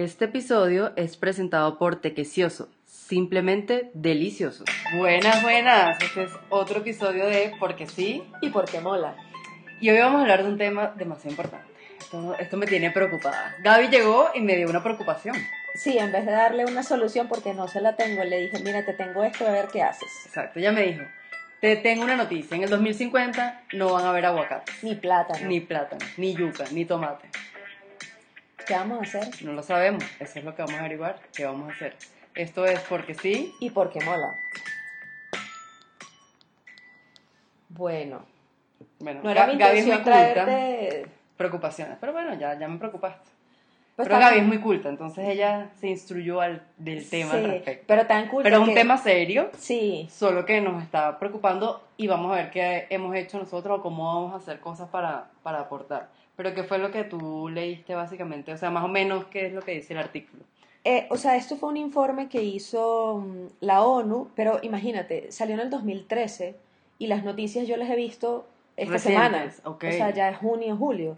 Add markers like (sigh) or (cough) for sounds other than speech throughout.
Este episodio es presentado por Tequecioso, simplemente delicioso. Buenas, buenas. Este es otro episodio de Porque sí. Y porque mola. Y hoy vamos a hablar de un tema demasiado importante. Esto, esto me tiene preocupada. Gaby llegó y me dio una preocupación. Sí, en vez de darle una solución porque no se la tengo, le dije, mira, te tengo esto, a ver qué haces. Exacto, ella me dijo, te tengo una noticia, en el 2050 no van a haber aguacates, Ni plátano. ni plátano, ni yuca, ni tomate. ¿Qué vamos a hacer? No lo sabemos, eso es lo que vamos a averiguar, qué vamos a hacer. Esto es porque sí. Y porque mola. Bueno, Bueno, no era mi Ga- Gaby es muy culta. traerte... Preocupaciones, pero bueno, ya, ya me preocupaste. Pues pero Gaby es muy culta, entonces ella se instruyó al, del tema al Sí, respecto. pero tan cool. Pero es un que- tema serio, Sí, solo que nos está preocupando y vamos a ver qué hemos hecho nosotros o cómo vamos a hacer cosas para, para aportar. Pero ¿qué fue lo que tú leíste básicamente? O sea, más o menos, ¿qué es lo que dice el artículo? Eh, o sea, esto fue un informe que hizo mm, la ONU, pero imagínate, salió en el 2013 y las noticias yo las he visto esta semana. Recientes, ok. O sea, ya es junio, julio.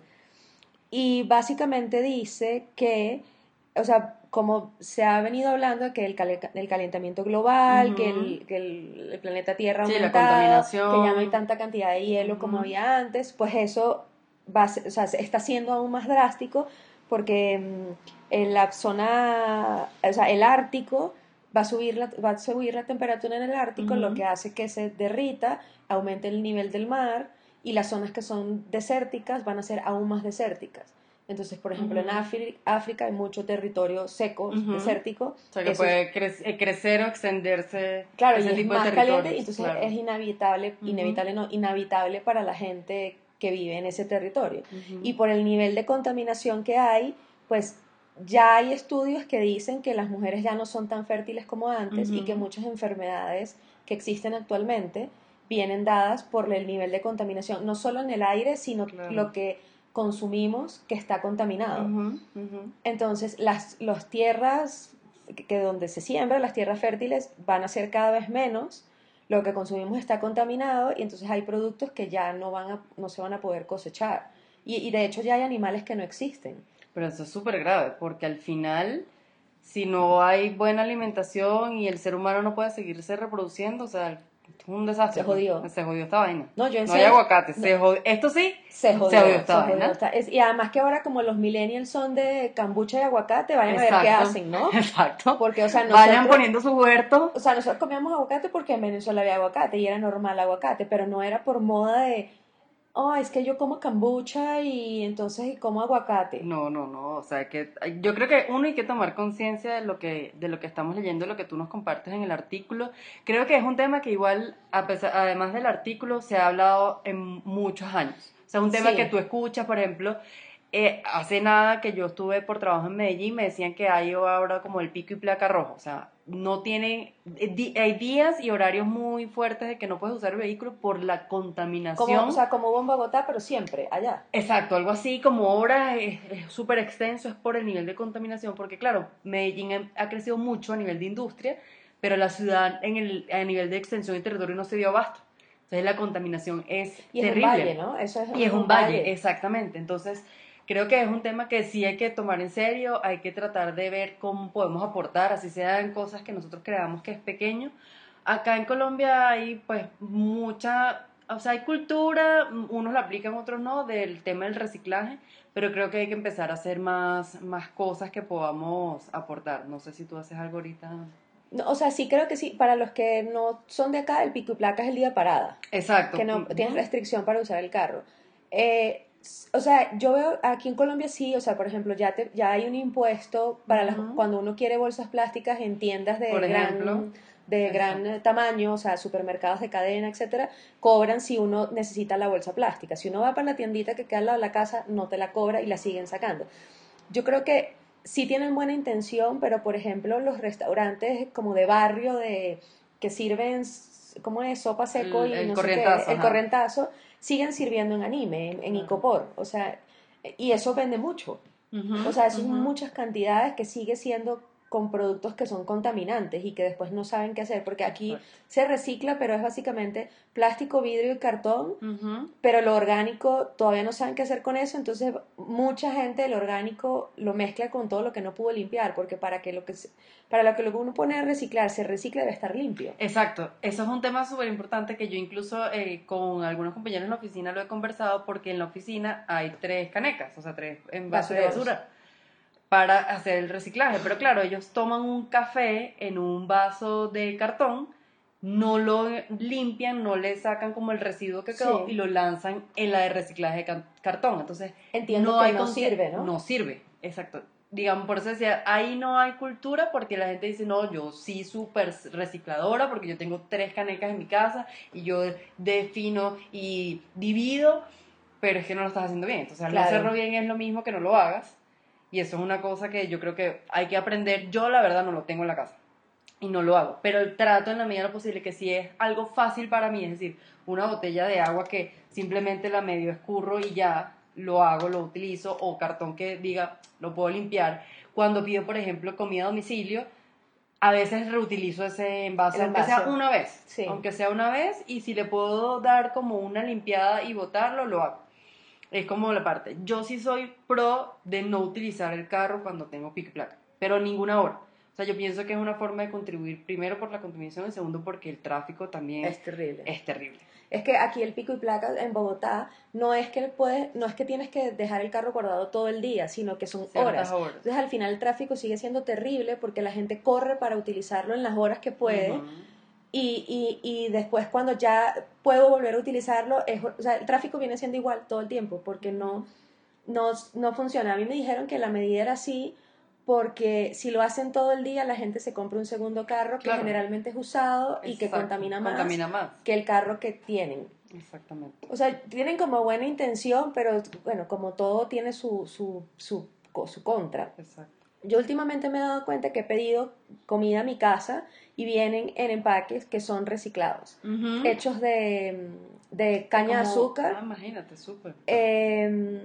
Y básicamente dice que, o sea, como se ha venido hablando de que el, calentamiento global, que, el, que el- el planeta Tierra ha Sí, aumentado, que ya no hay tanta cantidad de hielo como había antes, pues eso va o sea, se- está siendo aún más drástico porque mm, en la zona, o sea, el Ártico va a subir la, va a subir la temperatura en el Ártico, lo Ujú. que hace que se derrita, aumente el nivel del mar y las zonas que son desérticas van a ser aún más desérticas. Entonces, por ejemplo, en Ujú. África, África hay mucho territorio seco, Ujú. desértico. O sea, que puede cre- eh, crecer o extenderse Claro, ese y es tipo más de caliente, entonces claro. es inevitable, Ujú. inevitable no, inhabitable para la gente que vive en ese territorio. Y por el nivel de contaminación que hay, pues ya hay estudios que dicen que las mujeres ya no son tan fértiles como antes y que muchas enfermedades que existen actualmente vienen dadas por el nivel de contaminación, no solo en el aire, sino Claro. lo que consumimos que está contaminado. Entonces, las los tierras que, que donde se siembra, las tierras fértiles van a ser cada vez menos, lo que consumimos está contaminado y entonces hay productos que ya no, van a, no se van a poder cosechar. Y, y de hecho ya hay animales que no existen. Pero eso es súper grave, porque al final, si no hay buena alimentación y el ser humano no puede seguirse reproduciendo, o sea, es un desastre. Se jodió. Se jodió esta vaina. No, yo en No hay aguacate, no. se jodió. Esto sí, Se jodió. Se jodió esta se jodió vaina. esta- es- y además que ahora como los millennials son de cambucha y aguacate, vayan a ver qué hacen, ¿no? (laughs) Exacto. Porque, o sea, Vayan nosotros- poniendo su huerto. O sea, nosotros comíamos aguacate porque en Venezuela había aguacate y era normal aguacate, pero no era por moda de, oh, es que yo como cambucha y entonces como aguacate. No, no, no, o sea, que yo creo que uno hay que tomar conciencia de lo que de lo que estamos leyendo, lo que tú nos compartes en el artículo. Creo que es un tema que igual a pesar, además del artículo se ha hablado en muchos años. O sea, un tema Sí. que tú escuchas, por ejemplo, eh, hace nada que yo estuve por trabajo en Medellín, me decían que hay ahora como el pico y placa rojo, o sea, no tiene eh, hay días y horarios muy fuertes de que no puedes usar el vehículo por la contaminación. Como, o sea, como en Bogotá, pero siempre, allá. Exacto, algo así como ahora es es súper extenso, es por el nivel de contaminación, porque claro, Medellín ha- ha crecido mucho a nivel de industria, pero la ciudad en el, a nivel de extensión y territorio no se dio abasto. Entonces la contaminación es Y es terrible. un valle, ¿no? Eso es, Y es un valle, exactamente. Entonces, creo que es un tema que sí hay que tomar en serio, hay que tratar de ver cómo podemos aportar, así sean cosas que nosotros creamos que es pequeño. Acá en Colombia hay pues mucha, o sea, hay cultura, unos la aplican, otros no, del tema del reciclaje, pero creo que hay que empezar a hacer más, más cosas que podamos aportar. No sé si tú haces algo ahorita. No, o sea, sí creo que sí, para los que no son de acá, el pico y placa es el día de parada, Exacto. que no tienes restricción para usar el carro. Eh, o sea, yo veo aquí en Colombia sí, o sea, por ejemplo, ya, te, ya hay un impuesto para las, cuando uno quiere bolsas plásticas en tiendas de Por ejemplo. gran de Exacto. gran tamaño, o sea, supermercados de cadena, etcétera, cobran si uno necesita la bolsa plástica. Si uno va para la tiendita que queda al lado de la casa, no te la cobra y la siguen sacando. Yo creo que sí tienen buena intención, pero por ejemplo, los restaurantes como de barrio de que sirven ¿cómo es? sopa seco El- y el no sé qué, corrientazo, el ajá. Siguen sirviendo en anime, en, en. Icopor, o sea, y eso vende mucho. O sea, son muchas cantidades que sigue siendo con productos que son contaminantes y que después no saben qué hacer, porque aquí se recicla, pero es básicamente plástico, vidrio y cartón, pero lo orgánico todavía no saben qué hacer con eso, entonces mucha gente el orgánico lo mezcla con todo lo que no pudo limpiar, porque para que lo que se- para lo que uno pone a reciclar se recicle debe estar limpio. Exacto, eso es un tema súper importante que yo incluso eh, con algunos compañeros en la oficina lo he conversado porque en la oficina hay tres canecas, o sea, tres envases de basura para hacer el reciclaje. Pero claro, ellos toman un café en un vaso de cartón, no lo limpian, no le sacan como el residuo que quedó Sí. y lo lanzan en la de reciclaje de cartón. Entonces, Entiendo no que hay no consci- sirve, ¿no? No sirve, exacto. Digamos, por eso decía, ahí no hay cultura porque la gente dice, no, yo sí súper recicladora porque yo tengo tres canecas en mi casa y yo defino y divido, pero es que no lo estás haciendo bien. Entonces, al no Claro. hacerlo bien es lo mismo que no lo hagas. Y eso es una cosa que yo creo que hay que aprender. Yo, la verdad, no lo tengo en la casa y no lo hago, pero trato en la medida de lo posible que si es algo fácil para mí, es decir, una botella de agua que simplemente la medio escurro y ya lo hago, lo utilizo, o cartón que diga, lo puedo limpiar. Cuando pido, por ejemplo, comida a domicilio, a veces reutilizo ese envase, El aunque sea una vez, Sí. aunque sea una vez, y si le puedo dar como una limpiada y botarlo, lo hago. Es como la parte. Yo sí soy pro de no utilizar el carro cuando tengo pico y placa, pero ninguna hora. O sea, yo pienso que es una forma de contribuir primero por la contaminación y segundo porque el tráfico también Es terrible. es terrible. Es que aquí el pico y placa en Bogotá no es que puedes, no es que tienes que dejar el carro guardado todo el día, sino que son horas. horas. Entonces al final el tráfico sigue siendo terrible porque la gente corre para utilizarlo en las horas que puede. Y, y, y después cuando ya puedo volver a utilizarlo, es, o sea, el tráfico viene siendo igual todo el tiempo porque no, no, no funciona. A mí me dijeron que la medida era así porque si lo hacen todo el día la gente se compra un segundo carro que Claro. generalmente es usado y que contamina más Contamina más. que el carro que tienen. Exactamente. O sea, tienen como buena intención, pero bueno, como todo tiene su, su, su, su contra. Exacto. Yo últimamente me he dado cuenta que he pedido comida a mi casa y vienen en empaques que son reciclados, hechos de, de caña de azúcar. Ah, imagínate, súper. eh,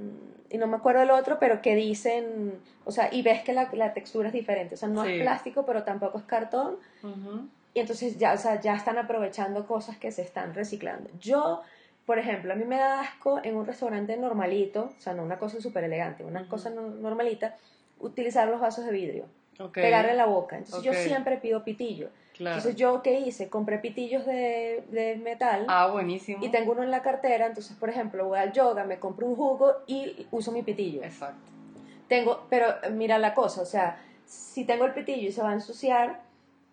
y no me acuerdo el otro, pero que dicen, o sea, y ves que la, la textura es diferente, o sea, no Sí. es plástico, pero tampoco es cartón, y entonces ya, o sea, ya están aprovechando cosas que se están reciclando. Yo, por ejemplo, a mí me da asco en un restaurante normalito, o sea, no una cosa súper elegante, una Ujú. cosa no- normalita, utilizar los vasos de vidrio, Ok, pegarle la boca. Entonces yo siempre pido pitillo. claro. Entonces yo, ¿qué hice? Compré pitillos de, de metal. Ah, buenísimo. Y tengo uno en la cartera, entonces, por ejemplo, voy al yoga, me compro un jugo y uso mi pitillo. Exacto. Tengo, pero mira la cosa, o sea, si tengo el pitillo y se va a ensuciar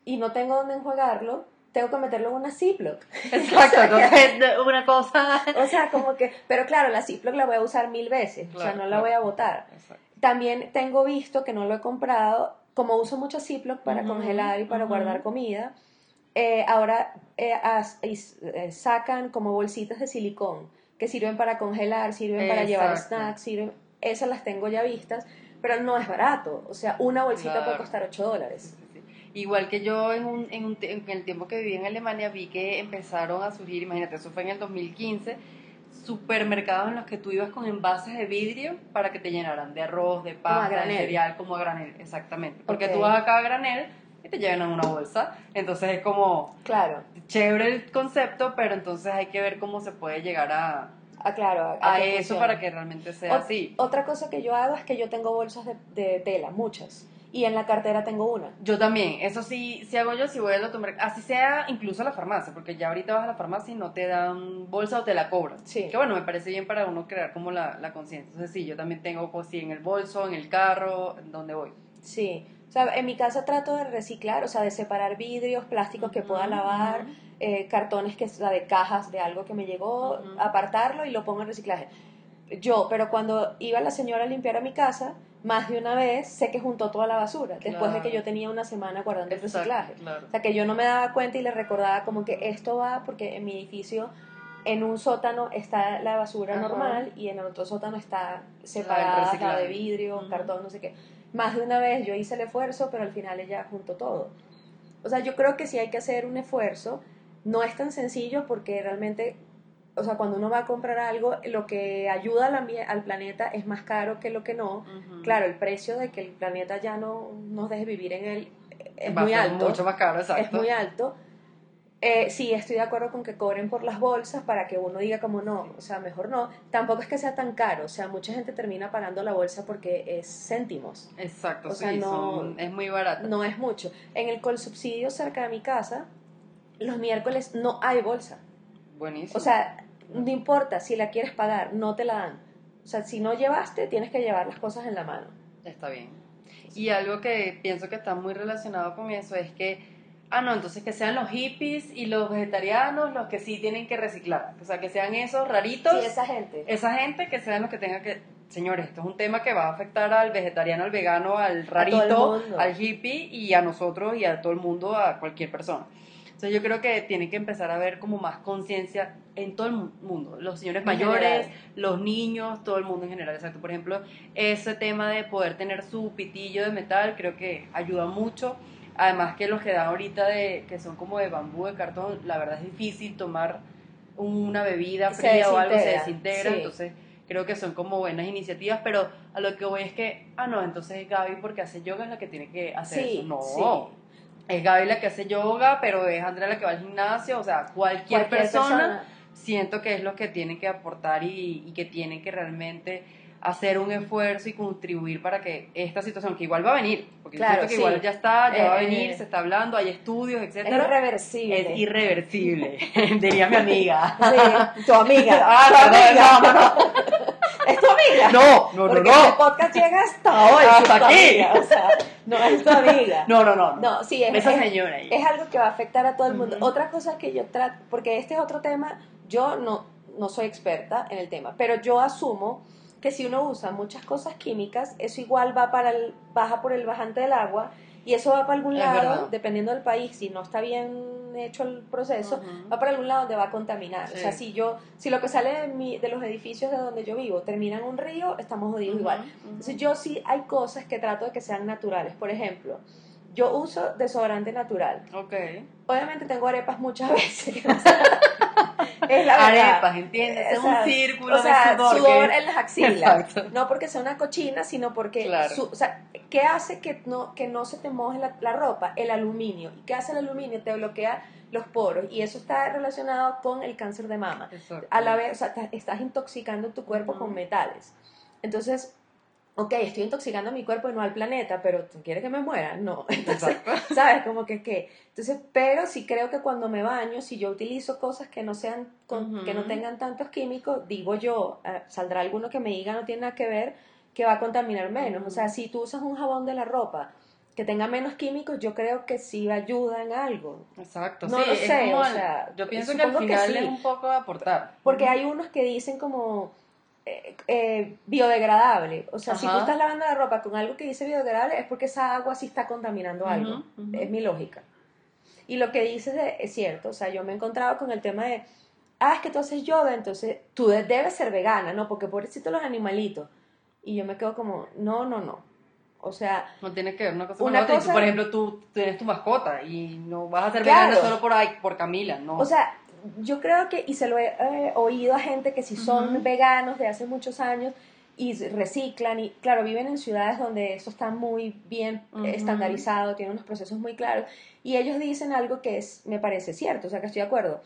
y no tengo dónde enjuagarlo, tengo que meterlo en una Ziploc. (laughs) Exacto, entonces una cosa. (laughs) O sea, como que, pero claro, la Ziploc la voy a usar mil veces, o sea, no la claro. voy a botar. Exacto. También tengo visto que no lo he comprado, como uso mucho Ziploc para congelar y para guardar comida, eh, ahora eh, as- eh, sacan como bolsitas de silicón que sirven para congelar, sirven para llevar snacks, sirven, esas las tengo ya vistas, pero no es barato, o sea, una bolsita puede costar 8 dólares. Sí, sí, sí. Igual que yo en, un, en, un te- en el tiempo que viví en Alemania vi que empezaron a surgir, imagínate, eso fue en el 2015, supermercados en los que tú ibas con envases de vidrio para que te llenaran de arroz, de pasta, de cereal, como a granel, exactamente. Porque tú vas acá a granel y te llenan una bolsa, entonces es como Claro, chévere el concepto, pero entonces hay que ver cómo se puede llegar a, ah, claro, a, eso funcione. para que realmente sea así. Otra cosa que yo hago es que yo tengo bolsas de, de tela, muchas, y en la cartera tengo una. Yo también, eso sí, si hago yo, si voy al automercado, así sea incluso a la farmacia, porque ya ahorita vas a la farmacia y no te dan bolsa o te la cobran. Sí. Que bueno, me parece bien para uno crear como la, la conciencia. Entonces sí, yo también tengo pues sí en el bolso, en el carro, en donde voy. Sí, o sea, en mi casa trato de reciclar, o sea, de separar vidrios, plásticos que pueda Ujú, lavar, ujú. eh, cartones que o sea, de cajas de algo que me llegó, Ujú. apartarlo y lo pongo en reciclaje. Yo, pero cuando iba la señora a limpiar a mi casa, más de una vez sé que juntó toda la basura, después de que yo tenía una semana guardando el Exacto, reciclaje. claro. O sea, que yo no me daba cuenta y le recordaba como que esto va porque en mi edificio, en un sótano está la basura Ajá. normal y en el otro sótano está separada la reciclaje. de vidrio, Ujú. cartón, no sé qué. Más de una vez yo hice el esfuerzo, pero al final ella juntó todo. O sea, yo creo que sí hay que hacer un esfuerzo. No es tan sencillo porque realmente o sea, cuando uno va a comprar algo, lo que ayuda al, al planeta es más caro que lo que no. Claro, el precio de que el planeta ya no nos deje vivir en él es Va muy alto. Mucho más caro, exacto. es muy alto. Eh, sí, estoy de acuerdo con que cobren por las bolsas para que uno diga como no, o sea, mejor no. Tampoco es que sea tan caro, o sea, mucha gente termina pagando la bolsa porque es céntimos, Exacto, O sí, sea, no- son- es muy barato. no es mucho. En el colsubsidio cerca de mi casa, los miércoles no hay bolsa. Buenísimo. O sea, no importa si la quieres pagar, no te la dan. O sea, si no llevaste, tienes que llevar las cosas en la mano. Está bien. Y algo que pienso que está muy relacionado con eso es que, ah, no, entonces que sean los hippies y los vegetarianos los que sí tienen que reciclar. O sea, que sean esos raritos, Sí, esa gente. esa gente que sean los que tengan que... Señores, esto es un tema que va a afectar al vegetariano, al vegano, al rarito, al hippie y a nosotros y a todo el mundo, a cualquier persona. Entonces yo creo que tienen que empezar a ver como más conciencia en todo el mu- mundo, los señores mayores, los niños, todo el mundo en general, exacto. Por ejemplo, ese tema de poder tener su pitillo de metal creo que ayuda mucho. Además que los que dan ahorita de que son como de bambú, de cartón, la verdad es difícil tomar una bebida fría o algo, se desintegra, desintegra, sí. entonces creo que son como buenas iniciativas, pero a lo que voy es que, ah, no, entonces Gaby porque hace yoga es la que tiene que hacer Sí, eso. No, sí. Es Gaby la que hace yoga, pero es Andrea la que va al gimnasio, o sea, cualquier, persona, siento que es lo que tiene que aportar y, y que tiene que realmente hacer un esfuerzo y contribuir para que esta situación, que igual va a venir, porque Claro, siento que sí. igual ya está, ya Eh, va a eh, venir, se está hablando, hay estudios, Es etcétera. irreversible. Es irreversible, (laughs) diría mi amiga. Sí, tu amiga. (laughs) Ah, tu amiga. no, no, (laughs) no. Es tu amiga. No, no, no, Porque no. este podcast llega hasta hoy. Hasta aquí. amiga, o sea, no es tu amiga. No, no, no. No, sí, es, Esa es- señora ahí. es algo que va a afectar a todo el mundo. Ujú. Otra cosa que yo trato, porque este es otro tema, yo no, no soy experta en el tema, pero yo asumo que si uno usa muchas cosas químicas, eso igual va para el, baja por el bajante del agua y eso va para algún Es lado, verdad. dependiendo del país, si no está bien hecho el proceso, Ujú. va para algún lado donde va a contaminar. Sí. O sea, si yo, si lo que sale de, mi- de los edificios de donde yo vivo termina en un río, estamos jodidos Ujú, igual. ujú. Entonces yo sí hay cosas que trato de que sean naturales. Por ejemplo, yo uso desodorante natural. Ok. Obviamente tengo arepas muchas (laughs) veces. (laughs) (laughs) es la verdad. Arepas, ¿entiendes? Es O sea, un círculo o sea, de sudor. sudor que- en las axilas. Exacto. No porque sea una cochina, sino porque, Claro. su- o sea, ¿qué hace que no, que no se te moje la, la ropa? El aluminio. ¿Y qué hace el aluminio? Te bloquea los poros. Y eso está relacionado con el cáncer de mama. Exacto. A la vez, o sea, estás intoxicando tu cuerpo con metales. Entonces, ok, estoy intoxicando mi cuerpo y no al planeta, pero ¿tú quieres que me muera? No. (laughs) Entonces, Exacto. ¿sabes? Como que qué. Entonces, pero sí creo que cuando me baño, si yo utilizo cosas que no sean, con- Ujú. que no tengan tantos químicos, digo yo, eh, saldrá alguno que me diga no tiene nada que ver, que va a contaminar menos. O sea, si tú usas un jabón de la ropa que tenga menos químicos, yo creo que sí ayuda en algo. Exacto, No sí, lo sé, o sea, yo pienso que al supongo que final sí. es un poco aportar. Porque hay unos que dicen como eh, eh, biodegradable. O sea, si tú Ajá. estás lavando la ropa con algo que dice biodegradable, es porque esa agua sí está contaminando algo. ujú. Es mi lógica. Y lo que dices es cierto. O sea, yo me he encontrado con el tema de, ah, es que tú haces yoga, entonces tú de- debes ser vegana, ¿no? Porque pobrecitos los animalitos. Y yo me quedo como, no, no, no. O sea, No tiene que ver una cosa con Una otra. Y tú, cosa- por ejemplo, tú tienes tu mascota y no vas a ser Claro. vegana solo por, por Camila, ¿no? O sea, yo creo que, y se lo he eh, oído a gente que si son veganos de hace muchos años y reciclan, y claro, viven en ciudades donde eso está muy bien estandarizado, tienen unos procesos muy claros, y ellos dicen algo que es, me parece cierto, o sea que estoy de acuerdo.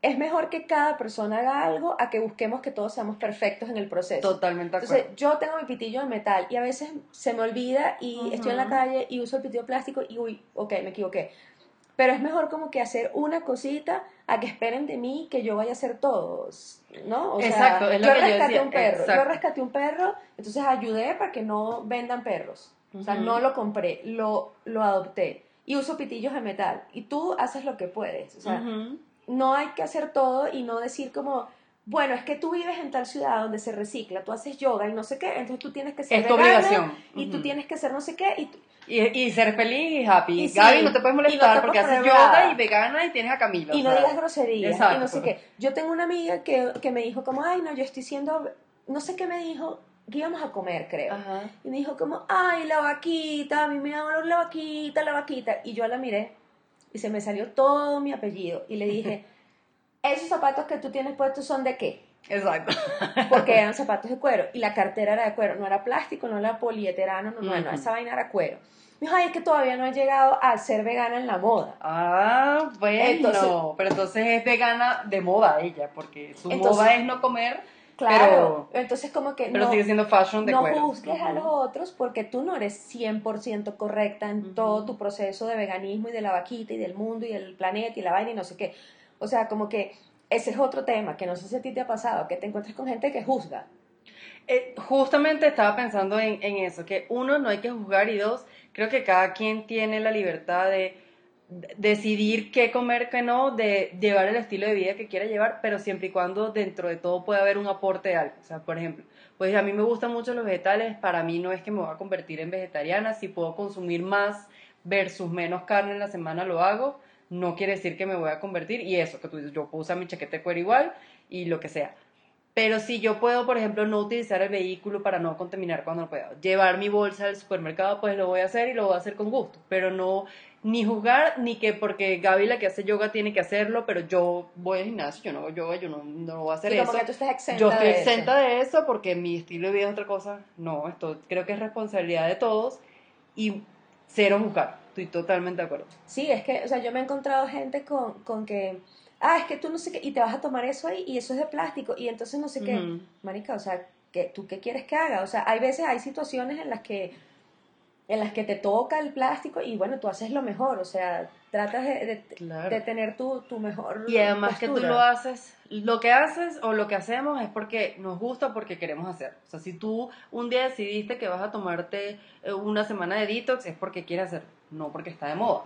Es mejor que cada persona haga algo a que busquemos que todos seamos perfectos en el proceso. Totalmente de acuerdo. Entonces, yo tengo mi pitillo de metal y a veces se me olvida y estoy en la calle y uso el pitillo plástico y uy, ok, me equivoqué. Pero es mejor como que hacer una cosita a que esperen de mí que yo vaya a hacer todos, ¿no? O sea, Exacto, es lo yo que yo decía, un perro, yo rescaté un perro, entonces ayudé para que no vendan perros. O sea, no lo compré, lo, lo adopté. Y uso pitillos de metal. Y tú haces lo que puedes. O sea, no hay que hacer todo y no decir como, bueno, es que tú vives en tal ciudad donde se recicla, tú haces yoga y no sé qué, entonces tú tienes que ser Es tu vegana obligación. y tú tienes que ser no sé qué y Y, y ser feliz y happy. Y sí, Gaby, no te puedes no molestar te porque haces yoga y vegana y tienes a Camila. y no digas groserías exacto. y no sé qué. Yo tengo una amiga que, que me dijo como, ay, no, yo estoy siendo, no sé qué me dijo, que íbamos a comer, creo. Ajá. Y me dijo como, ay, la vaquita, a mí me da la vaquita, la vaquita. Y yo la miré y se me salió todo mi apellido. Y le dije, (laughs) esos zapatos que tú tienes puestos son de qué? Exacto. (laughs) Porque eran zapatos de cuero y la cartera era de cuero, no era plástico, no era polieterano, no, no, no, esa vaina era cuero. Me dijo, ay, es que todavía no he llegado a ser vegana en la moda. Ah, bueno. Entonces- pero entonces es vegana de moda ella, porque su Entonces- moda es no comer, Claro, entonces como que pero no, sigue siendo fashion de no cuero. juzgues a los otros porque tú no eres 100% correcta en todo tu proceso de veganismo y de la vaquita y del mundo y del planeta y la vaina y no sé qué. O sea, como que ese es otro tema que no sé si a ti te ha pasado, que te encuentras con gente que juzga. Eh, justamente estaba pensando en, eso, que uno, no hay que juzgar y dos, creo que cada quien tiene la libertad de, de- decidir qué comer, qué no, de llevar el estilo de vida que quiera llevar, pero siempre y cuando dentro de todo pueda haber un aporte de algo. O sea, por ejemplo, pues a mí me gustan mucho los vegetales, para mí no es que me voy a convertir en vegetariana, si puedo consumir más versus menos carne en la semana lo hago, no quiere decir que me voy a convertir y eso, que tú dices, yo puedo usar mi chaqueta de cuero igual y lo que sea. Pero si yo puedo, por ejemplo, no utilizar el vehículo para no contaminar cuando no pueda, llevar mi bolsa al supermercado, pues lo voy a hacer y lo voy a hacer con gusto. Pero no, ni juzgar, ni que porque Gaby la que hace yoga tiene que hacerlo, pero yo voy al gimnasio, yo no hago yoga, yo no, no voy a hacer Sí, como eso. que tú estás exenta Yo estoy de eso. exenta de eso porque mi estilo de vida es otra cosa. No, esto creo que es responsabilidad de todos y cero juzgar. Estoy totalmente de acuerdo. Sí, es que, o sea, yo me he encontrado gente con, con que, ah, es que tú no sé qué, y te vas a tomar eso ahí, y eso es de plástico, y entonces no sé qué. Ujú. Marica, o sea, que ¿tú qué quieres que haga? O sea, hay veces, hay situaciones en las que en las que te toca el plástico y bueno, tú haces lo mejor, o sea, tratas de, de- Claro. de tener tu, tu mejor Y además que tú lo haces, lo que haces o lo que hacemos es porque nos gusta, porque queremos hacer. O sea, si tú un día decidiste que vas a tomarte eh, una semana de detox, es porque quieres hacerlo, no porque está de moda.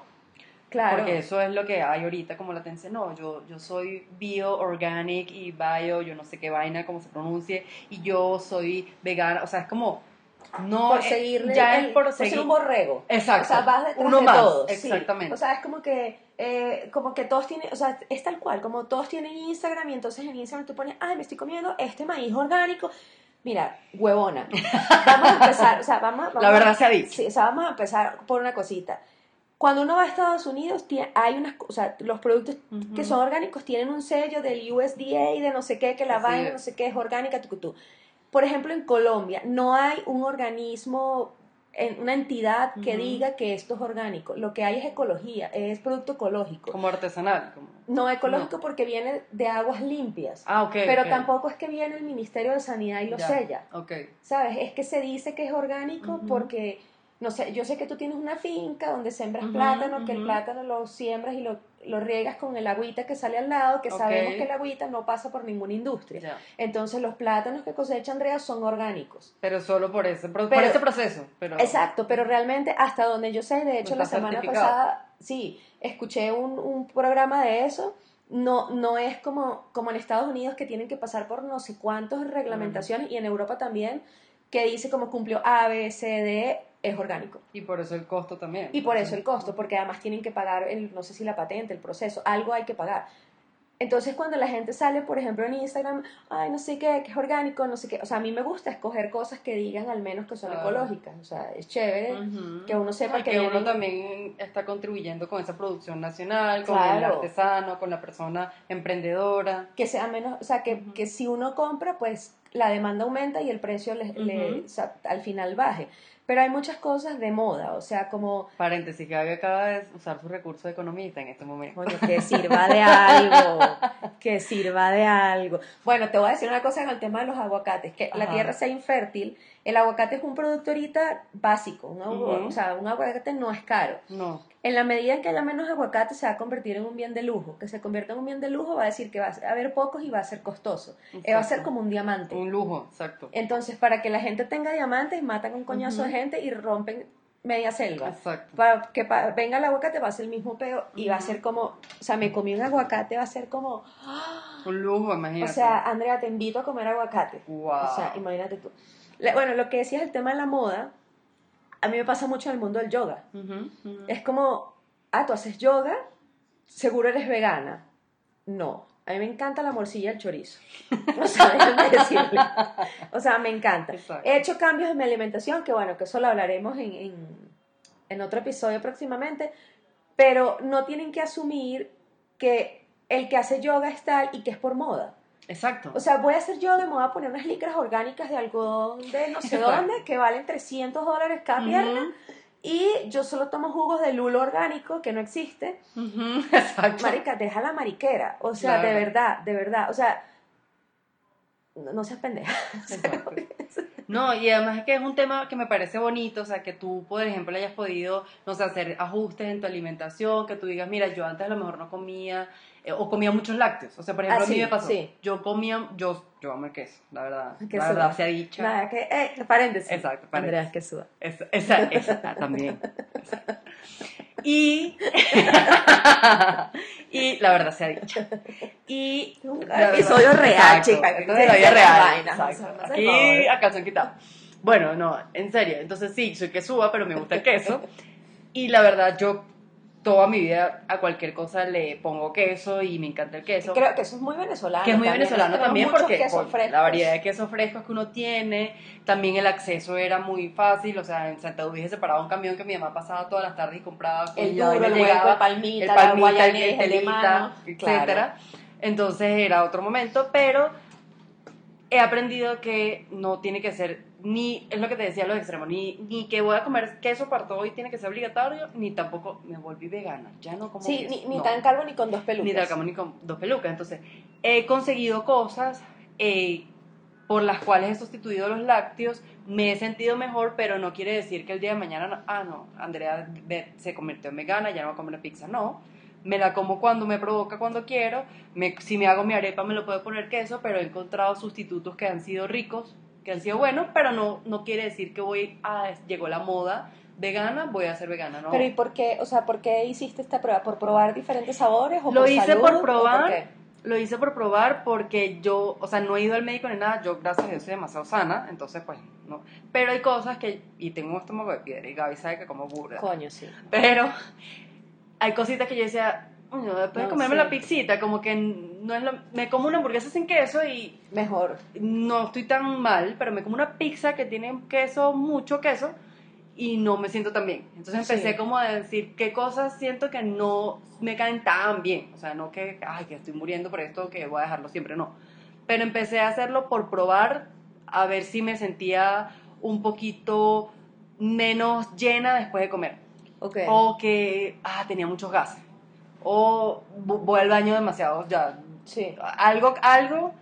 Claro. Porque eso es lo que hay ahorita, como la tendencia, no, yo, yo soy bio, organic y bio, yo no sé qué vaina, como se pronuncie, y yo soy vegana, o sea, es como, no, por eh, seguirle ya el- es por por ser seguir. un borrego. Exacto. O sea, vas detrás Uno de más, todos. sí. exactamente. O sea, es como que, eh, como que todos tienen, o sea, es tal cual, como todos tienen Instagram y entonces en Instagram tú pones, ay, me estoy comiendo este maíz orgánico. Mira, huevona. Vamos a empezar, o sea, vamos, vamos La verdad a- se ha dicho. Sí, o sea, vamos a empezar por una cosita. Cuando uno va a Estados Unidos, tie- hay unas, o sea, los productos que son orgánicos tienen un sello del USDA, de no sé qué, que la vaina, no sé qué, es orgánica, tucutú. Por ejemplo, en Colombia no hay un organismo, en- una entidad que diga que esto es orgánico. Lo que hay es ecología, es producto ecológico. Como artesanal. Como... No ecológico porque viene de aguas limpias. Ah, ok. pero tampoco es que viene el Ministerio de Sanidad y lo Ya. sella. Ok. ¿Sabes? Es que se dice que es orgánico porque, no sé, yo sé que tú tienes una finca donde sembras Ujú, plátano, que el plátano lo siembras y lo, lo riegas con el agüita que sale al lado, que sabemos que el agüita no pasa por ninguna industria. Entonces los plátanos que cosecha Andrea son orgánicos. Pero solo por ese, por, por Pero- ese proceso. Pero... Exacto, pero realmente hasta donde yo sé, de hecho la semana pasada, sí, escuché un, un programa de eso. No, no es como, como en Estados Unidos que tienen que pasar por no sé cuántas reglamentaciones y en Europa también, que dice como cumplió A, B, C, D, es orgánico. Y por eso el costo también. Y por eso el costo, porque además tienen que pagar, el, no sé si la patente, el proceso, algo hay que pagar. Entonces cuando la gente sale, por ejemplo, en Instagram, ay, no sé qué, que es orgánico, no sé qué, o sea, a mí me gusta escoger cosas que digan al menos que son Claro. ecológicas, o sea, es chévere Ujú. que uno sepa y que que uno también está contribuyendo con esa producción nacional, con el Claro. artesano, con la persona emprendedora. que sea menos, o sea, que, Ujú. que si uno compra, pues la demanda aumenta y el precio le- le- Ujú. o sea, al final baje. Pero hay muchas cosas de moda, o sea, como Paréntesis, Gaby acaba de usar su recurso de economista en este momento. Coño, que sirva de algo, (laughs) que sirva de algo. Bueno, te voy a decir una cosa con el tema de los aguacates, que la tierra sea infértil, el aguacate es un producto ahorita básico, un o sea, un aguacate no es caro. No, En la medida en que haya menos aguacate se va a convertir en un bien de lujo, que se convierta en un bien de lujo va a decir que va a haber pocos y va a ser costoso, Eh, va a ser como un diamante. un lujo, exacto. Entonces, para que la gente tenga diamantes, matan un coñazo de gente y rompen media selva Exacto. para que pa- venga el aguacate va a ser el mismo peo y va a ser como, o sea, me comí un aguacate, va a ser como, Un lujo, o imagínate. sea, Andrea, te invito a comer aguacate. wow. O sea, imagínate tú. Bueno, lo que decías el tema de la moda, a mí me pasa mucho en el mundo del yoga. Es como, ah, tú haces yoga, seguro eres vegana. No, a mí me encanta la morcilla y el chorizo. O sea, déjame decirle. O sea, me encanta. Exacto. He hecho cambios en mi alimentación, que bueno, que eso lo hablaremos en, en, en otro episodio próximamente, pero no tienen que asumir que el que hace yoga es tal y que es por moda. Exacto. O sea, voy a hacer yoga y me voy a poner unas licras orgánicas de algodón de no sé (laughs) dónde que valen 300 dólares cada pierna. Y yo solo tomo jugos de lulo orgánico, que no existe. (laughs) Exacto. Marica, deja la mariquera. O sea, Claro. de verdad, de verdad. O sea, no, no seas pendeja. (laughs) Exacto. No, y además es que es un tema que me parece bonito, o sea, que tú, por ejemplo, hayas podido, no sé, hacer ajustes en tu alimentación, que tú digas, mira, yo antes a lo mejor no comía, o comía muchos lácteos, o sea, por ejemplo, Ah, a mí sí, me pasó, sí. yo comía, yo, yo amo el queso, la verdad, Que la suda. verdad sea dicha. Nada, que, eh, paréntesis. Exacto, Andrea, paréntesis. que suda. Esa, esa, esa, ah, también. esa. (laughs) Y, y la verdad sea dicha. Y Un la verdad- episodio real, chica, esto que es de la vida se real. hace Aquí a calzón quitado. Bueno, no, en serio. Entonces sí, soy quesuda, pero me gusta el queso. Y la verdad, yo toda mi vida a cualquier cosa le pongo queso y me encanta el queso. Creo que eso es muy venezolano. que es muy también. venezolano también porque por la variedad de quesos frescos que uno tiene, también el acceso era muy fácil, o sea, en Santa Dulce se paraba un camión que mi mamá pasaba todas las tardes y compraba El duro, el llegaba el palmita, el la palmita, el el telita, etcétera. Entonces era otro momento, pero he aprendido que no tiene que ser ni, es lo que te decía los extremos, ni, ni que voy a comer queso para todo y tiene que ser obligatorio, ni tampoco me volví vegana, ya no como Sí, queso, ni, ni no. tan calvo ni con dos pelucas. Ni de cama ni con dos pelucas. Entonces, he conseguido cosas eh, por las cuales he sustituido los lácteos, me he sentido mejor, pero no quiere decir que el día de mañana, no- ah, no, Andrea se convirtió en vegana, ya no va a comer pizza, no. Me la como cuando me provoca, cuando quiero. Me, si me hago mi arepa, me lo puedo poner queso, pero he encontrado sustitutos que han sido ricos, que han sido buenos, pero no, no quiere decir que voy a, llegó la moda vegana, voy a ser vegana, ¿no? Pero ¿y por qué, o sea, por qué hiciste esta prueba? ¿Por probar diferentes sabores o Lo por hice salud, por probar. qué? Lo hice por probar porque yo, o sea, no he ido al médico ni nada, yo gracias a Dios soy demasiado sana, entonces pues no. Pero hay cosas que, y tengo un estómago de piedra y Gaby sabe que como burda. Coño, sí. Pero hay cositas que yo decía, "Coño, después de comerme sí. la pixita, como que no es lo, me como una hamburguesa sin queso y Mejor. no estoy tan mal, pero me como una pizza que tiene queso, mucho queso, y no me siento tan bien. Entonces empecé Sí. como a decir qué cosas siento que no me caen tan bien. O sea, no que, ay, que estoy muriendo por esto, que voy a dejarlo siempre, no. Pero empecé a hacerlo por probar, a ver si me sentía un poquito menos llena después de comer. Ok. O que, ah, tenía muchos gases. O vo- voy al baño demasiado, ya, Sí. algo, algo,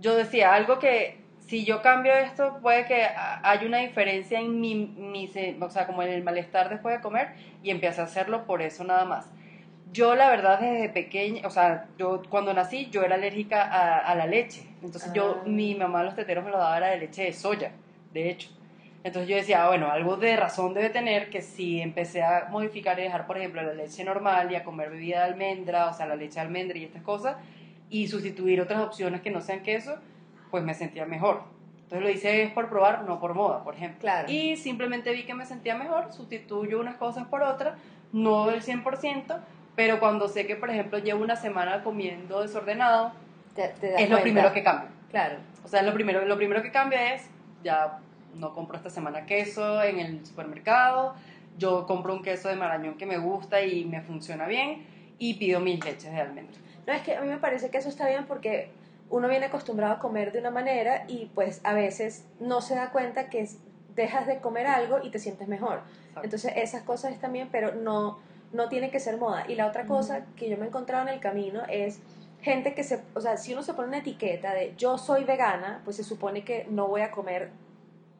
yo decía, algo que si yo cambio esto, puede que haya una diferencia en mi, mi o sea, como en el malestar después de comer, y empecé a hacerlo por eso nada más. Yo, la verdad, desde pequeña, o sea, yo cuando nací, yo era alérgica a, a la leche. Entonces, yo, Ah. mi mamá los teteros me lo daba era de leche de soya, de hecho. Entonces yo decía, ah, bueno, algo de razón debe tener que si empecé a modificar y dejar, por ejemplo, la leche normal y a comer bebida de almendra, o sea, la leche de almendra y estas cosas, y sustituir otras opciones que no sean queso, pues me sentía mejor. Entonces lo hice es por probar, no por moda, por ejemplo. Claro. Y simplemente vi que me sentía mejor, sustituyo unas cosas por otras, no del 100%, pero cuando sé que, por ejemplo, llevo una semana comiendo desordenado, Te- te es lo cuenta. primero que cambio. Claro. O sea, lo primero, lo primero que cambia es, ya no compro esta semana queso en el supermercado, yo compro un queso de marañón que me gusta y me funciona bien y pido mis leches de almendra. No, es que a mí me parece que eso está bien porque uno viene acostumbrado a comer de una manera y pues a veces no se da cuenta que dejas de comer algo y te sientes mejor. Entonces esas cosas están bien, pero no, no tiene que ser moda. Y la otra cosa que yo me he encontrado en el camino es gente que se, o sea, si uno se pone una etiqueta de yo soy vegana, pues se supone que no voy a comer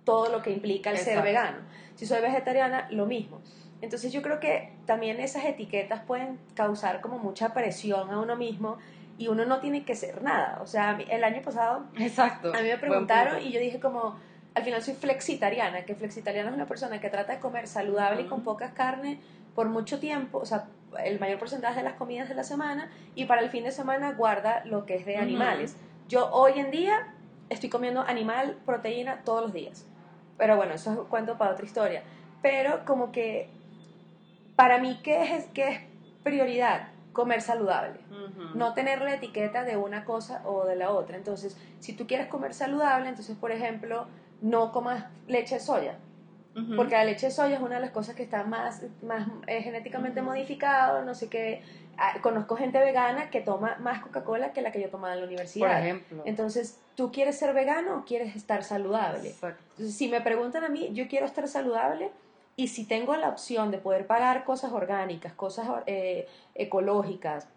todo lo que implica el ser vegano. Si soy vegetariana, lo mismo. Entonces yo creo que también esas etiquetas pueden causar como mucha presión a uno mismo y uno no tiene que ser nada. O sea, el año pasado Exacto. a mí me preguntaron y yo dije como, al final soy flexitariana, que flexitariana es una persona que trata de comer saludable y con Ujú. poca carne por mucho tiempo, o sea, el mayor porcentaje de las comidas de la semana y para el fin de semana guarda lo que es de animales. Yo hoy en día estoy comiendo animal, proteína todos los días. Pero bueno, eso es cuento para otra historia. Pero como que para mí, ¿qué es, qué es prioridad? Comer saludable no tener la etiqueta de una cosa o de la otra. Entonces, si tú quieres comer saludable, entonces, por ejemplo, no comas leche de soya. Ujú. Porque la leche de soya es una de las cosas que está más, más eh, genéticamente Ujú. modificado, no sé qué. Conozco gente vegana que toma más Coca-Cola que la que yo tomaba en la Por universidad. ejemplo. Entonces, ¿tú quieres ser vegano o quieres estar saludable? Exacto. Entonces, si me preguntan a mí, yo quiero estar saludable y si tengo la opción de poder pagar cosas orgánicas, cosas eh, ecológicas,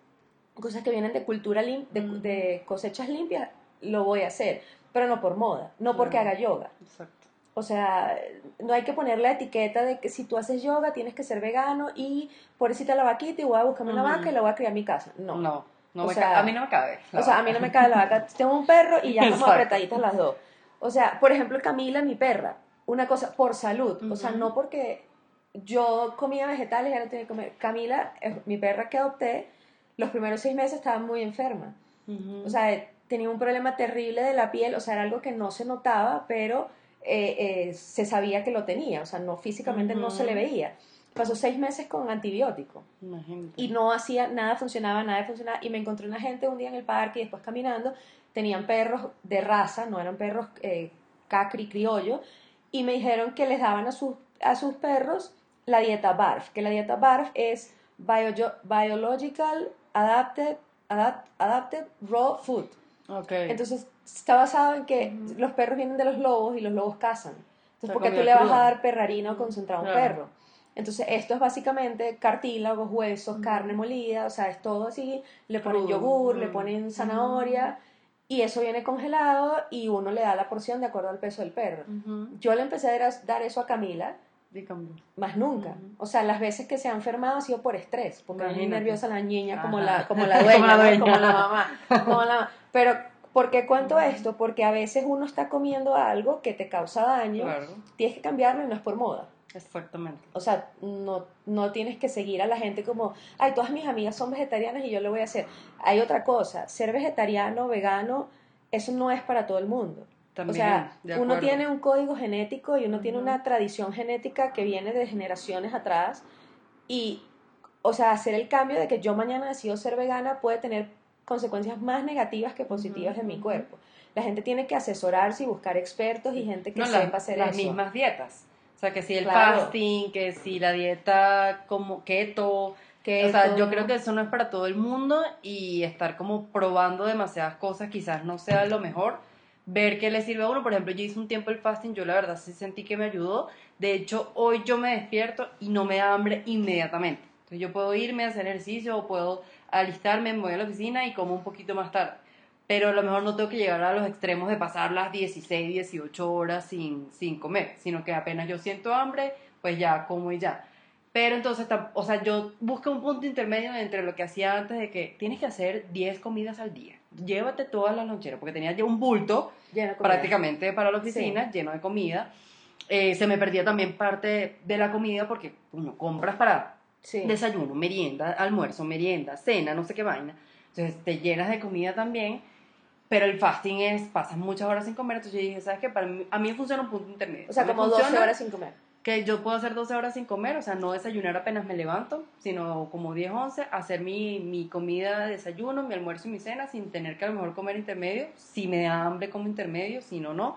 cosas que vienen de cultura lim- de, de cosechas limpias, lo voy a hacer, pero no por moda, no porque haga yoga. Exacto. O sea, no hay que poner la etiqueta de que si tú haces yoga tienes que ser vegano y pobrecita la vaquita y voy a buscarme una vaca y la voy a criar en mi casa. No. No, no me sea, a mí no me cabe. O sea, a mí no me cae la vaca. (laughs) Tengo un perro y ya estamos apretaditas las dos. O sea, por ejemplo, Camila, mi perra, una cosa, por salud. O sea, no porque yo comía vegetales y ahora tenía que comer. Camila, es mi perra que adopté, los primeros seis meses estaba muy enferma. O sea, eh, tenía un problema terrible de la piel, o sea, era algo que no se notaba, pero eh, eh, se sabía que lo tenía, o sea, no físicamente no se le veía. Pasó seis meses con antibiótico Imagínate. y no hacía nada, funcionaba, nada funcionaba. Y me encontré una gente un día en el parque y después caminando, tenían perros de raza, no eran perros eh, cacri criollo, y me dijeron que les daban a sus, a sus perros la dieta BARF, que la dieta BARF es Bio- Biological Adapted, Adapt- Adapted Raw Food. Ok. Entonces está basado en que los perros vienen de los lobos y los lobos cazan. Entonces, sea, ¿por qué tú le vas cruda. a dar perrarina o concentrado a un Claro. perro? Entonces, esto es básicamente cartílagos, huesos, Ujú. carne molida, o sea, es todo así. Le ponen Crudo. yogur, le Mm. ponen zanahoria y eso viene congelado y uno le da la porción de acuerdo al peso del perro. Yo le empecé a dar- eso a Camila, más nunca. Ujú. O sea, las veces que se ha enfermado ha sido por estrés, porque es nerviosa la niña como la, como la (laughs) Como dueña, la ¿no? dueña. como la mamá. como la Pero, ¿por qué cuento esto? Porque a veces uno está comiendo algo que te causa daño, Claro. tienes que cambiarlo y no es por moda. Exactamente. O sea, no, no tienes que seguir a la gente como, ay, todas mis amigas son vegetarianas y yo lo voy a hacer. Hay otra cosa, ser vegetariano, vegano, eso no es para todo el mundo. También. o sea, uno tiene un código genético y uno tiene una tradición genética que viene de generaciones atrás y, o sea, hacer el cambio de que yo mañana decido ser vegana puede tener consecuencias más negativas que positivas en mi cuerpo. La gente tiene que asesorarse y buscar expertos y gente que No, sepa las, hacer las eso. mismas dietas. O sea, que si el Claro. fasting, que si la dieta como keto. Que o sea, yo creo que eso no es para todo el mundo y estar como probando demasiadas cosas quizás no sea lo mejor. Ver qué le sirve a uno. Por ejemplo, yo hice un tiempo el fasting, yo la verdad sí sentí que me ayudó. De hecho, hoy yo me despierto y no me da hambre inmediatamente. Entonces yo puedo irme a hacer ejercicio o puedo alistarme, me voy a la oficina y como un poquito más tarde. Pero a lo mejor no tengo que llegar a los extremos de pasar las 16, 18 horas sin, sin comer, sino que apenas yo siento hambre, pues ya como y ya. Pero entonces, o sea, yo busqué un punto intermedio entre lo que hacía antes de que tienes que hacer 10 comidas al día. Llévate todas las loncheras, porque tenía ya un bulto Lleno prácticamente para la oficina, lleno de comida. Eh, se me perdía también parte de la comida porque uno compras para Sí. desayuno, merienda, almuerzo, merienda, cena, no sé qué vaina. Entonces te llenas de comida también, pero el fasting es, pasas muchas horas sin comer. Entonces yo dije, ¿sabes qué? Para mí, a mí funciona un punto intermedio. O sea, como 12 funciona horas sin comer. Que yo puedo hacer 12 horas sin comer, o sea, no desayunar apenas me levanto, sino como 10, 11, hacer mi, mi comida de desayuno, mi almuerzo y mi cena sin tener que a lo mejor comer intermedio. Si me da hambre como intermedio, si no, no.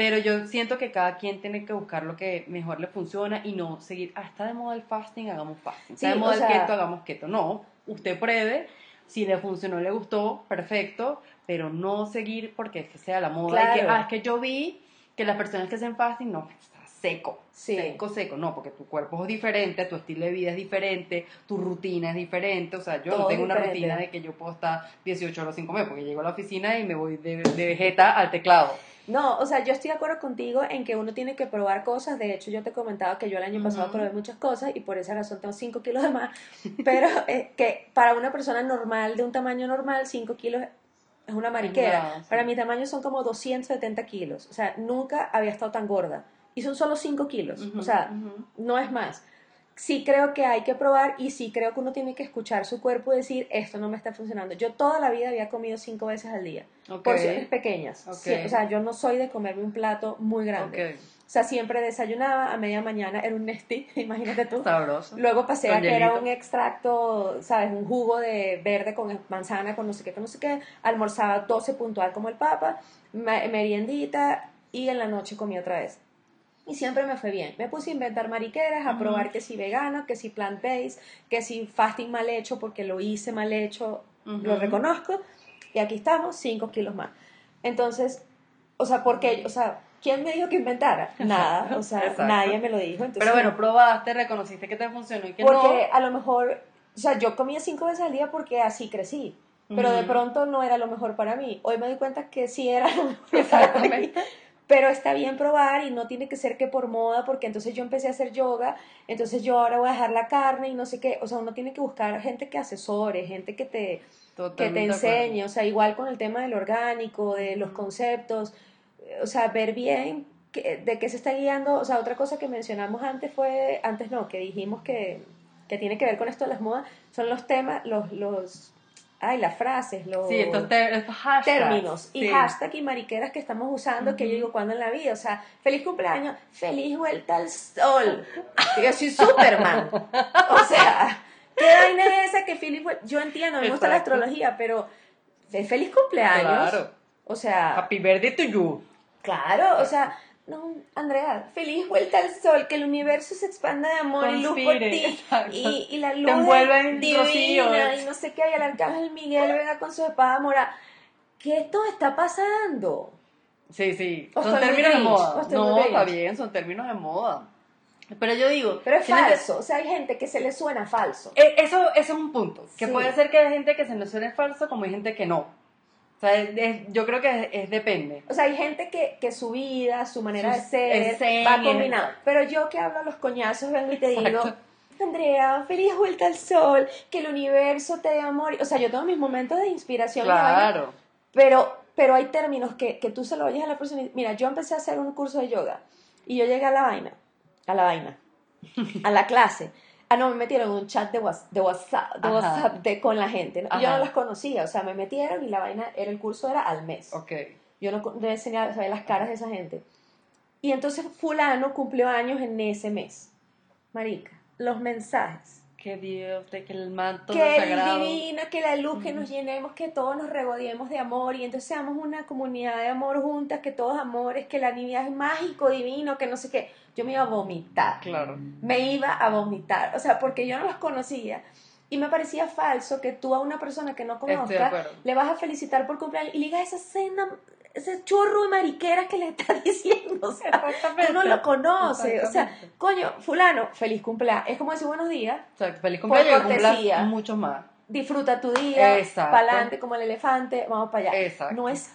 Pero yo siento que cada quien tiene que buscar lo que mejor le funciona y no seguir, ah, está de moda el fasting, hagamos fasting. Está de o moda sea- el keto, hagamos keto. No, usted pruebe, si le funcionó, le gustó, perfecto, pero no seguir porque es que sea la moda y que, ah, es que yo vi que las personas que hacen fasting, no, está seco, Sí. seco, seco. No, porque tu cuerpo es diferente, tu estilo de vida es diferente, tu rutina es diferente. O sea, yo no tengo una rutina de que yo puedo estar 18 horas sin comer, porque llego a la oficina y me voy de, de vegeta al teclado. No, o sea, yo estoy de acuerdo contigo en que uno tiene que probar cosas. De hecho, yo te he comentado que yo el año pasado probé muchas cosas y por esa razón tengo 5 kilos de más. Pero (laughs) eh, que para una persona normal, de un tamaño normal, 5 kilos es una mariquera. sí. Para mi tamaño son como 270 kilos. O sea, nunca había estado tan gorda. Y son solo 5 kilos. O sea, no es más. Sí creo que hay que probar y sí creo que uno tiene que escuchar su cuerpo y decir, esto no me está funcionando. Yo toda la vida había comido cinco veces al día, Ok. porciones pequeñas. O sea, yo no soy de comerme un plato muy grande. O sea, siempre desayunaba, a media mañana era un Nestí, (laughs) imagínate tú. Sabroso. Luego pasé Con a que era un extracto, ¿sabes? Un jugo de verde con manzana, con no sé qué, con no sé qué. Almorzaba 12 puntual como el papa, me- meriendita y en la noche comí otra vez. Y siempre me fue bien. Me puse a inventar mariqueras, a probar que si vegano, que si plant-based, que si fasting mal hecho porque lo hice mal hecho, lo reconozco. Y aquí estamos, 5 kilos más. Entonces, o sea, ¿por qué? O sea, ¿quién me dijo que inventara? Nada, o sea, nadie me lo dijo. Entonces, Pero bueno, probaste, reconociste que te funcionó y que porque no. a lo mejor, o sea, yo comía cinco veces al día porque así crecí. Pero de pronto no era lo mejor para mí. Hoy me doy cuenta que sí era lo mejor para mí. Pero está bien probar y no tiene que ser que por moda, porque entonces yo empecé a hacer yoga, entonces yo ahora voy a dejar la carne y no sé qué. O sea, uno tiene que buscar gente que asesore, gente que te, que te enseñe. O sea, igual con el tema del orgánico, de los conceptos. O sea, ver bien que- de qué se está guiando. O sea, otra cosa que mencionamos antes fue, antes no, que dijimos que, que tiene que ver con esto de las modas, son los temas, los, los, ay, las frases, los Sí, estos, términos y Sí. hashtag y mariqueras que estamos usando, que yo digo, ¿cuándo en la vida? O sea, feliz cumpleaños, feliz vuelta al sol. Yo soy (laughs) Superman. O sea, ¿qué vaina es esa que feliz vuelta? Yo entiendo, me gusta la astrología, pero feliz cumpleaños. Claro. O sea, Happy birthday to you. claro, o sea, no, Andrea, feliz vuelta al sol, que el universo se expanda de amor y luz por ti. Y, y la luz en divina y no sé qué, y el arcángel Miguel venga con su espada morada. ¿Qué esto está pasando? Sí, sí. Son términos de moda. No, está bien, son términos de moda. Pero yo digo. Pero es que- falso, o sea, hay gente que se le suena falso. Eh, Eso, eso es un punto. Que Sí. puede ser que hay gente que se nos suene falso, como hay gente que no. O sea, es- es- yo creo que es, es depende. O sea, hay gente que, que su vida, su manera de ser, va combinado. Pero yo que hablo a los coñazos, vengo y te digo. Andrea, feliz vuelta al sol, que el universo te dé amor. O sea, yo tengo mis momentos de inspiración. Claro. Pero, pero hay términos que, que tú se lo oyes a la persona. y- Mira, yo empecé a hacer un curso de yoga y yo llegué a la vaina, a la vaina, a la clase. Ah, no, me metieron en un chat de, Whats- de WhatsApp, de. WhatsApp de- con la gente. ¿no? Yo no las conocía, o sea, me metieron y la vaina, era el curso era al mes. Ok. Yo no enseñar, saber las caras de esa gente. Y entonces fulano cumplió años en ese mes. Marica, los mensajes. Que Dios, de que el manto que sagrado. divino, que la luz, que nos llenemos, que todos nos regodeemos de amor y entonces seamos una comunidad de amor juntas, que todos amores, que la niña es mágico, divino, que no sé qué. Yo me iba a vomitar, Claro. me iba a vomitar, o sea, porque yo no los conocía y me parecía falso que tú a una persona que no acuerdo. le vas a felicitar por cumpleaños y le digas esa cena, ese chorro de mariqueras que le estás (laughs) diciendo, o sea, tú no lo conoces, o sea, coño, fulano, feliz cumpleaños, es como decir buenos días, Exacto. Feliz Por cumpleaños y cumplas cortesía. muchos más. Disfruta tu día, para adelante como el elefante, vamos para allá. Exacto. No es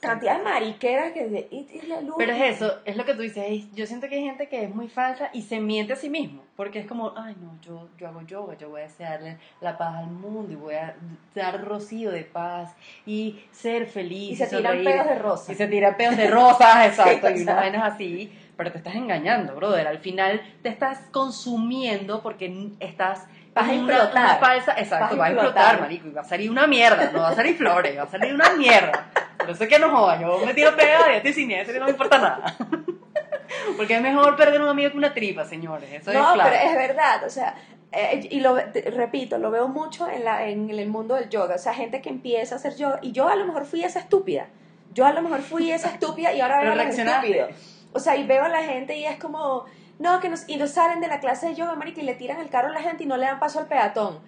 cantidad de mariqueras que de, y, y la luz. Pero es eso, es lo que tú dices. es- Yo siento que hay gente que es muy falsa y se miente a sí mismo. Porque es como, ay, no, yo, yo hago yoga, yo voy a desearle la paz al mundo y voy a dar rocío de paz y ser feliz. Y se tiran sonreír. pedos de rosa. Y se tiran pedos de rosas, (laughs) exacto, Sí, y unas vainas así. Pero te estás engañando, brother. Al final te estás consumiendo porque estás. Vas a en una- falsa, exacto, Vas a va a implotar. explotar, marico. Y va a salir una mierda, no va a salir flores, va a salir una mierda. Por eso es que no jodas, yo me tiro pegada y estoy sin eso que no me importa nada. (laughs) Porque es mejor perder un amigo que una tripa, señores. Eso no, es claro. pero es verdad, o sea, eh, y lo te- repito, lo veo mucho en, la, en el mundo del yoga, o sea, gente que empieza a hacer yoga, y yo a lo mejor fui esa estúpida, yo a lo mejor fui esa estúpida y ahora veo a reaccionaste. estúpidos. O sea, y veo a la gente y es como, no, que nos, y nos salen de la clase de yoga, marica, y le tiran el carro a la gente y no le dan paso al peatón.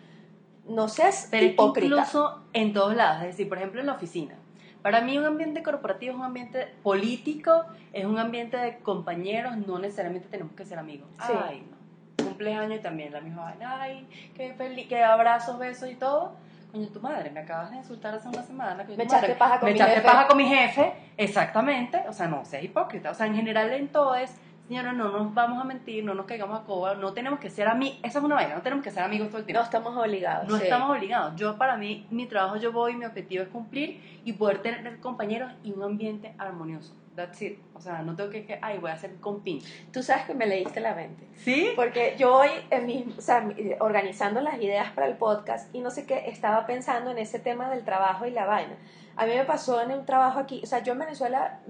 No seas Pero hipócrita. incluso en todos lados, es decir, por ejemplo en la oficina. Para mí un ambiente corporativo es un ambiente político, es un ambiente de compañeros, no necesariamente tenemos que ser amigos. Sí. Ay, no. Cumpleaños y también la misma vaina. Ay, qué feliz, qué abrazos, besos y todo. Coño, tu madre, me acabas de insultar hace una semana. coño, Me tu madre, echaste paja con me mi echaste jefe. paja con mi jefe. Exactamente. O sea, no seas hipócrita. O sea, en general en todo es, señora, no nos vamos a mentir, no nos caigamos a coba, no tenemos que ser amigos. Esa es una vaina, no tenemos que ser amigos todo el tiempo. No estamos obligados. No sí. estamos obligados. Yo, para mí, mi trabajo, yo voy, mi objetivo es cumplir y poder tener compañeros y un ambiente armonioso. That's it. O sea, no tengo que, que ay, voy a hacer compin. Tú sabes que me leíste la mente. ¿Sí? Porque yo hoy, en mi- o sea, organizando las ideas para el podcast y no sé qué, estaba pensando en ese tema del trabajo y la vaina. A mí me pasó en un trabajo aquí, o sea, yo en Venezuela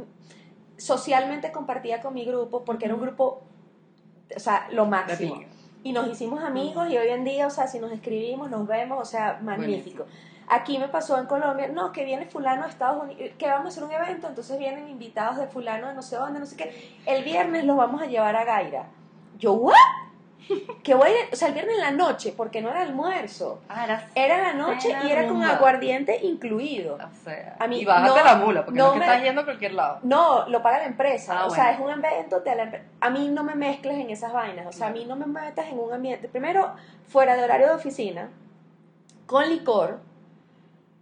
socialmente compartía con mi grupo porque era un grupo, o sea, lo máximo. Y nos hicimos amigos y hoy en día, o sea, si nos escribimos, nos vemos, o sea, magnífico. Aquí me pasó en Colombia, no, que viene fulano de Estados Unidos, que vamos a hacer un evento, entonces vienen invitados de fulano de no sé dónde, no sé qué. El viernes los vamos a llevar a Gaira. Yo, ¿what? (laughs) Que voy, a- o sea, el viernes en la noche, porque no era almuerzo. Ah, era, Era en la noche y era con aguardiente incluido. O sea, A mí y bájate no- la mula, porque no, no es que me- estás yendo a cualquier lado. No, lo paga la empresa. Ah, o sea, es un evento de la. A mí no me mezcles en esas vainas. O sea, a mí no me metas en un ambiente. Primero, fuera de horario de oficina, con licor,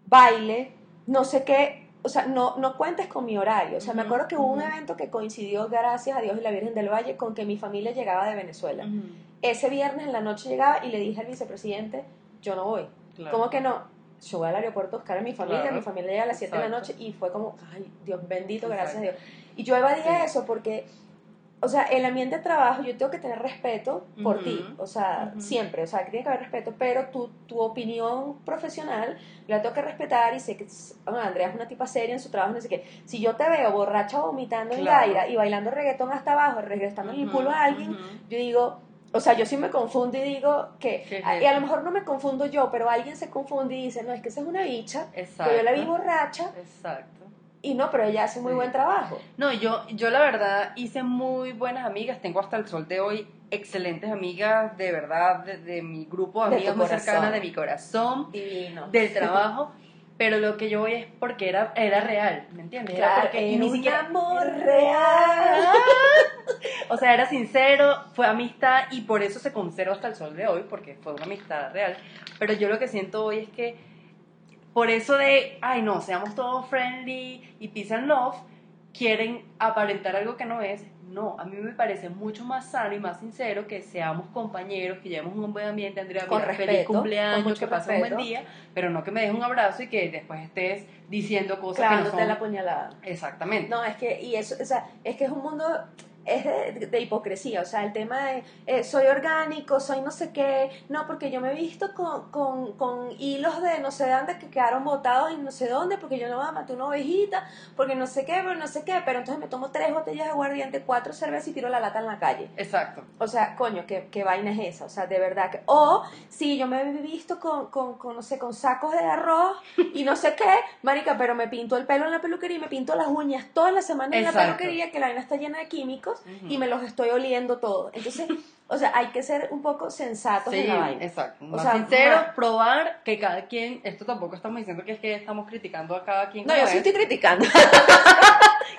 baile, no sé qué. O sea, no, no cuentes con mi horario. O sea, me acuerdo que hubo un evento que coincidió, gracias a Dios y la Virgen del Valle, con que mi familia llegaba de Venezuela. Ese viernes en la noche llegaba y le dije al vicepresidente, yo no voy. claro. ¿Cómo que no? Yo voy al aeropuerto a buscar a mi familia, Claro. mi familia llega a las 7 de la Exacto. noche y fue como, ay, Dios bendito, gracias a Exacto. Dios. Y yo evadía Sí. eso porque, o sea, el ambiente de trabajo, yo tengo que tener respeto por Ujú. ti, o sea, Ujú. siempre, o sea, que tiene que haber respeto, pero tu, tu opinión profesional la tengo que respetar y sé que, bueno, Andrea es una tipa seria en su trabajo, no sé qué. Si yo te veo borracha vomitando en Claro. Gaira y bailando reggaetón hasta abajo, regresando el Ujú, culo a alguien, yo digo, o sea, yo sí me confundo y digo que, ¿Qué es y a lo mejor no me confundo yo, pero alguien se confunde y dice, no, es que esa es una bicha, Exacto. que yo la vi borracha, Exacto. y no, pero ella hace muy Sí. buen trabajo. No, yo, yo la verdad hice muy buenas amigas. Tengo hasta el sol de hoy excelentes amigas, de verdad, de, de mi grupo de amigas corazón. cercanas, de mi corazón, Divino. del (laughs) trabajo. Pero lo que yo voy es porque era, era real, ¿me entiendes? Era Claro, porque y era ni un siquiera amor real. (laughs) O sea, era sincero, fue amistad y por eso se conserva hasta el sol de hoy, porque fue una amistad real. Pero yo lo que siento hoy es que por eso de, ay no, seamos todos friendly y peace and love, quieren aparentar algo que no es. No, a mí me parece mucho más sano y más sincero que seamos compañeros, que llevemos un buen ambiente, Andrea, Con mira, respeto, feliz cumpleaños, que pases un buen día, pero no que me des un abrazo y que después estés diciendo cosas que no son... la puñalada. Exactamente. No, es que, y eso, o sea, es que es un mundo es de, de hipocresía, o sea, el tema de eh, soy orgánico, soy no sé qué, no, porque yo me he visto con, con, con hilos de no sé dónde que quedaron botados en no sé dónde, porque yo no voy a matar una ovejita, porque no sé qué, pero no sé qué, pero entonces me tomo tres botellas de aguardiente, cuatro cervezas y tiro la lata en la calle. Exacto. O sea, coño, ¿qué, qué vaina es esa? O sea, de verdad que... O, sí, yo me he visto con, con, con, no sé, con sacos de arroz y no sé qué, marica, pero me pinto el pelo en la peluquería y me pinto las uñas toda la semana en la peluquería, que la vaina está llena de químicos Y me los estoy oliendo todo. Entonces, (laughs) o sea, hay que ser un poco sensatos en Sí, la vaina. exacto. O Más sea, sincero, más- probar que cada quien, esto tampoco estamos diciendo que es que estamos criticando a cada quien. No, yo sí es, estoy criticando. (laughs)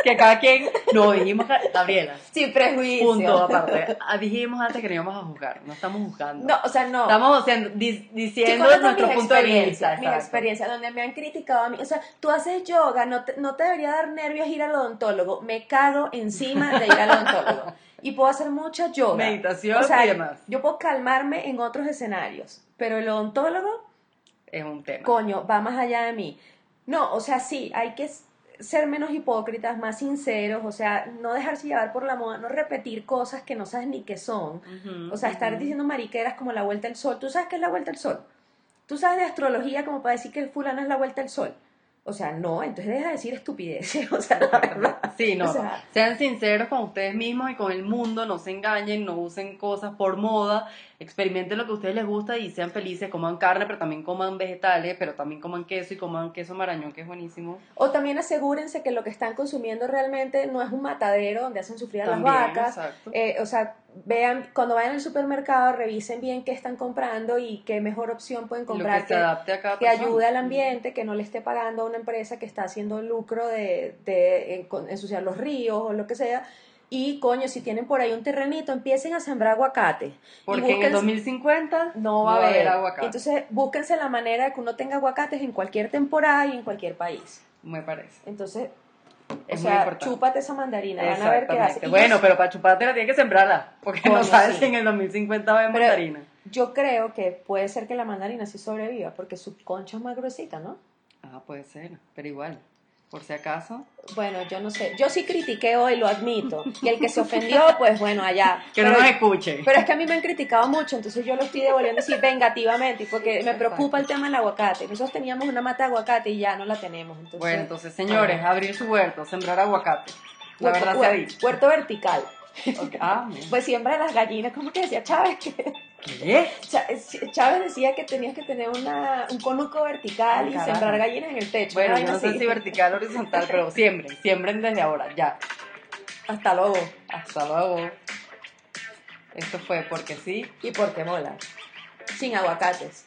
Que cada quien, no, dijimos, Gabriela, Sin prejuicio. punto aparte. Ah, Dijimos antes que no íbamos a juzgar, no estamos juzgando. No, o sea, no. Estamos diciendo Chicos, nuestro punto de vista. exacto. experiencias, donde me han criticado a mí. O sea, tú haces yoga, no te, no te debería dar nervios ir al odontólogo. Me cago encima de ir al odontólogo. (laughs) Y puedo hacer mucha yoga. Meditación o sea, y demás. Yo puedo calmarme en otros escenarios. Pero el odontólogo, Es un tema. coño, va más allá de mí. No, o sea, sí, hay que ser menos hipócritas, más sinceros, o sea, no dejarse llevar por la moda, no repetir cosas que no sabes ni qué son. O sea, estar diciendo mariqueras como la vuelta del sol. ¿Tú sabes qué es la vuelta del sol? ¿Tú sabes de astrología como para decir que el fulano es la vuelta del sol? O sea, no, entonces deja de decir estupideces. (laughs) O sea, la verdad. Sí, no. O sea- sean sinceros con ustedes mismos y con el mundo, no se engañen, no usen cosas por moda, experimenten lo que a ustedes les gusta y sean felices, coman carne, pero también coman vegetales, pero también coman queso y coman queso marañón, que es buenísimo. O también asegúrense que lo que están consumiendo realmente no es un matadero donde hacen sufrir a las vacas. Eh, o sea, vean, cuando vayan al supermercado, revisen bien qué están comprando y qué mejor opción pueden comprar que que persona. ayude al ambiente, que no le esté pagando a una empresa que está haciendo lucro de, de ensuciar los ríos o lo que sea. Y coño, si tienen por ahí un terrenito, empiecen a sembrar aguacate. Y Porque en el búsquense- 2050 no va a haber aguacate. Entonces, búsquense la manera de que uno tenga aguacates en cualquier temporada y en cualquier país. me parece. Entonces, Es o sea, chúpate esa mandarina, van a ver qué hace. Y Bueno, yo- pero para chupártela tienes que sembrarla, porque no sabes sí. si en el 2050 va a haber Pero- mandarina. yo creo que puede ser que la mandarina sí sobreviva, porque su concha es más gruesita, ¿no? Ah, puede ser, pero igual, por si acaso. Bueno, yo no sé. Yo sí critiqué hoy, lo admito. Y el que se ofendió, (laughs) pues bueno, allá. Que no Pero- nos escuche. Pero es que a mí me han criticado mucho, entonces yo lo estoy devolviendo así vengativamente, porque me preocupa el tema del aguacate. Nosotros teníamos una mata de aguacate y ya no la tenemos. Entonces, Bueno, entonces, señores, abrir su huerto, sembrar aguacate. La huerto- verdad se ha dicho. Huerto vertical. Ok, Ah. Pues siembra las gallinas, ¿cómo que decía Chávez? Que Chávez decía que tenías que tener una, un conuco vertical y sembrar gallinas en el techo. Bueno, yo no sé si vertical o horizontal, pero (laughs) siembren, siembren desde ahora, ya. Hasta luego. Hasta luego. Esto fue porque sí. Y porque mola. Sin aguacates.